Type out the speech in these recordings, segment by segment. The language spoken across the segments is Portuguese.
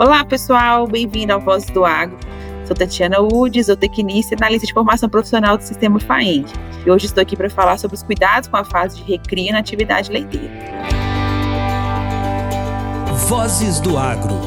Olá, pessoal, bem-vindo ao Voz do Agro. Sou Tatiana Udes, zootecnista e analista de formação profissional do Sistema FAENG. E hoje estou aqui para falar sobre os cuidados com a fase de recria na atividade leiteira. Vozes do Agro.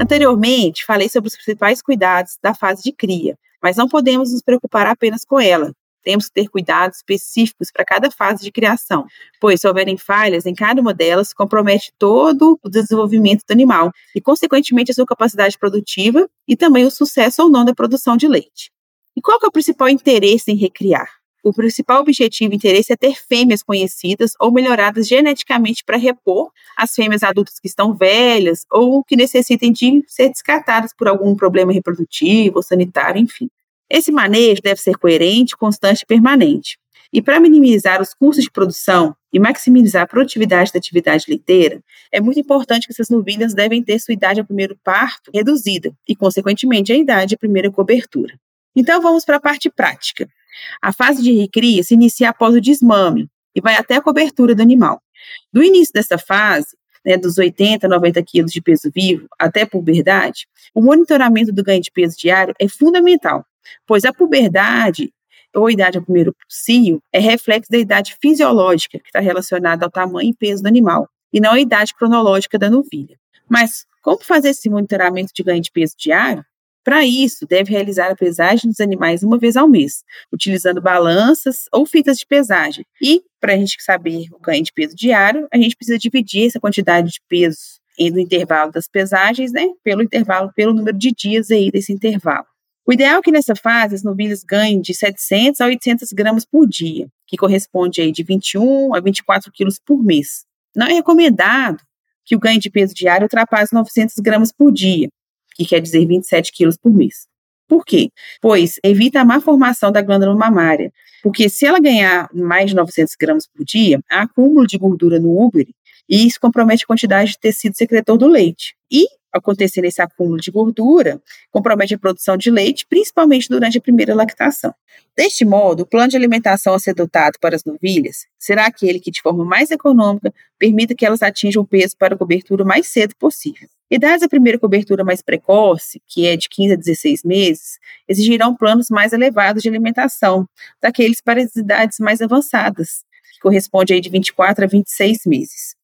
Anteriormente, falei sobre os principais cuidados da fase de cria, mas não podemos nos preocupar apenas com ela. Temos que ter cuidados específicos para cada fase de criação, pois se houverem falhas em cada uma delas, compromete todo o desenvolvimento do animal e, consequentemente, a sua capacidade produtiva e também o sucesso ou não da produção de leite. E qual é o principal interesse em recriar? O principal objetivo e interesse é ter fêmeas conhecidas ou melhoradas geneticamente para repor as fêmeas adultas que estão velhas ou que necessitem de ser descartadas por algum problema reprodutivo ou sanitário, enfim. Esse manejo deve ser coerente, constante e permanente. E para minimizar os custos de produção e maximizar a produtividade da atividade leiteira, é muito importante que essas novilhas devem ter sua idade ao primeiro parto reduzida e, consequentemente, a idade à primeira cobertura. Então, vamos para a parte prática. A fase de recria se inicia após o desmame e vai até a cobertura do animal. Do início dessa fase, né, dos 80 a 90 quilos de peso vivo até a puberdade, o monitoramento do ganho de peso diário é fundamental, pois a puberdade ou idade ao primeiro cio é reflexo da idade fisiológica que está relacionada ao tamanho e peso do animal, e não a idade cronológica da novilha. Mas como fazer esse monitoramento de ganho de peso diário? Para isso, deve realizar a pesagem dos animais uma vez ao mês, utilizando balanças ou fitas de pesagem. E, para a gente saber o ganho de peso diário, a gente precisa dividir essa quantidade de peso no intervalo das pesagens, né, pelo intervalo, pelo número de dias aí desse intervalo. O ideal é que nessa fase as novilhas ganhem de 700 a 800 gramas por dia, que corresponde aí de 21 a 24 quilos por mês. Não é recomendado que o ganho de peso diário ultrapasse 900 gramas por dia, que quer dizer 27 quilos por mês. Por quê? Pois evita a má formação da glândula mamária, porque se ela ganhar mais de 900 gramas por dia, há acúmulo de gordura no úbere e isso compromete a quantidade de tecido secretor do leite. E acontecendo esse acúmulo de gordura, compromete a produção de leite, principalmente durante a primeira lactação. Deste modo, o plano de alimentação a ser adotado para as novilhas será aquele que, de forma mais econômica, permita que elas atinjam o peso para a cobertura o mais cedo possível. Idades a primeira cobertura mais precoce, que é de 15 a 16 meses, exigirão planos mais elevados de alimentação, daqueles para as idades mais avançadas, que corresponde aí de 24 a 26 meses.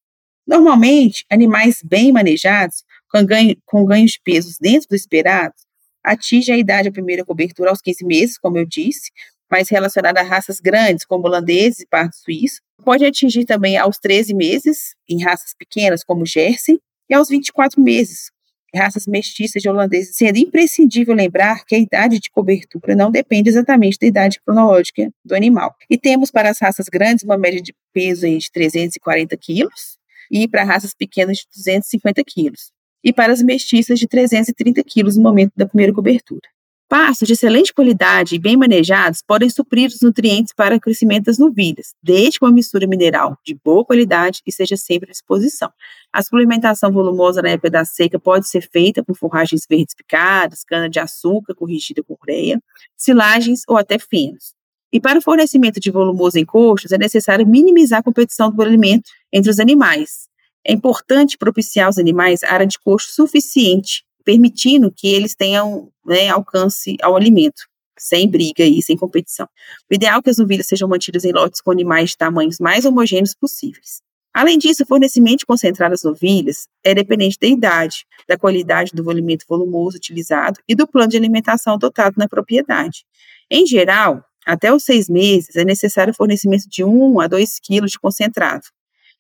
Normalmente, animais bem manejados com, ganho, com ganhos pesos dentro do esperado, atinge a idade da primeira cobertura aos 15 meses, como eu disse, mas relacionada a raças grandes, como holandeses e parto suíço. Pode atingir também aos 13 meses, em raças pequenas, como Jersey, e aos 24 meses, raças mestiças de holandeses, sendo imprescindível lembrar que a idade de cobertura não depende exatamente da idade cronológica do animal. E temos para as raças grandes uma média de peso de 340 quilos e para raças pequenas de 250 quilos e para as mestiças de 330 quilos no momento da primeira cobertura. Pastos de excelente qualidade e bem manejados podem suprir os nutrientes para o crescimento das novilhas, desde que uma mistura mineral de boa qualidade esteja sempre à disposição. A suplementação volumosa na época da seca pode ser feita com forragens verdes picadas, cana-de-açúcar corrigida com ureia, silagens ou até fenos. E para o fornecimento de volumoso em coxos, é necessário minimizar a competição do alimento entre os animais, é importante propiciar aos animais área de coxo suficiente, permitindo que eles tenham né, alcance ao alimento, sem briga e sem competição. O ideal é que as novilhas sejam mantidas em lotes com animais de tamanhos mais homogêneos possíveis. Além disso, o fornecimento concentrado das novilhas é dependente da idade, da qualidade do alimento volumoso utilizado e do plano de alimentação adotado na propriedade. Em geral, até os seis meses é necessário o fornecimento de 1 a 2 quilos de concentrado,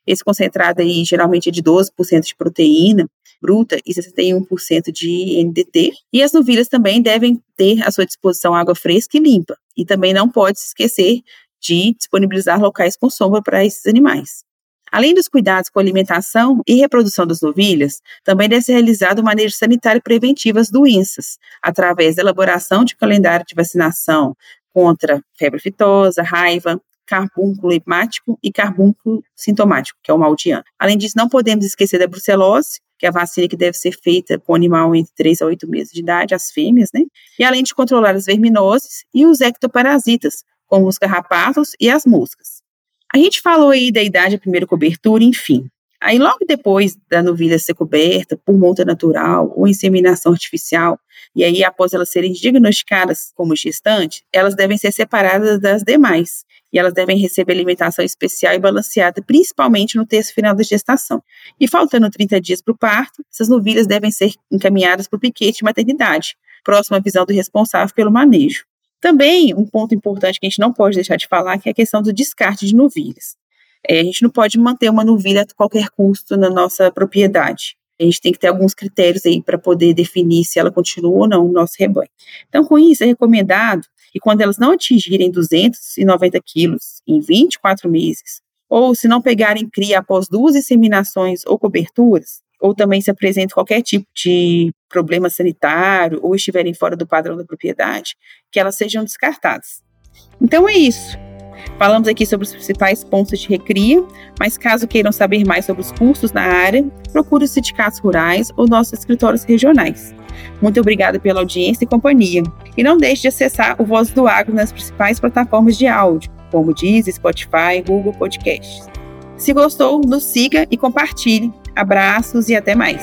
esse concentrado aí geralmente é de 12% de proteína bruta e 61% de NDT. E as novilhas também devem ter à sua disposição água fresca e limpa. E também não pode se esquecer de disponibilizar locais com sombra para esses animais. Além dos cuidados com alimentação e reprodução das novilhas, também deve ser realizado o manejo sanitário preventivo às doenças, através da elaboração de calendário de vacinação contra febre aftosa, raiva, carbúnculo hemático e carbúnculo sintomático, que é o mal de ano. Além disso, não podemos esquecer da brucelose, que é a vacina que deve ser feita com o animal entre 3 a 8 meses de idade, as fêmeas, né? E além de controlar as verminoses e os ectoparasitas, como os carrapatos e as moscas. A gente falou aí da idade da primeira cobertura, enfim. Aí, logo depois da novilha ser coberta por monta natural ou inseminação artificial, e aí após elas serem diagnosticadas como gestantes, elas devem ser separadas das demais. E elas devem receber alimentação especial e balanceada, principalmente no terço final da gestação. E faltando 30 dias para o parto, essas novilhas devem ser encaminhadas para o piquete de maternidade, próxima visão do responsável pelo manejo. Também, um ponto importante que a gente não pode deixar de falar, que é a questão do descarte de novilhas. É, a gente não pode manter uma novilha a qualquer custo na nossa propriedade. A gente tem que ter alguns critérios aí para poder definir se ela continua ou não no nosso rebanho. Então, com isso, é recomendado que quando elas não atingirem 290 quilos em 24 meses, ou se não pegarem cria após duas inseminações ou coberturas, ou também se apresenta qualquer tipo de problema sanitário, ou estiverem fora do padrão da propriedade, que elas sejam descartadas. Então é isso. Falamos aqui sobre os principais pontos de recria, mas caso queiram saber mais sobre os cursos na área, procure os sindicatos rurais ou nossos escritórios regionais. Muito obrigada pela audiência e companhia. E não deixe de acessar o Voz do Agro nas principais plataformas de áudio, como Deezer, Spotify, Google Podcasts. Se gostou, nos siga e compartilhe. Abraços e até mais.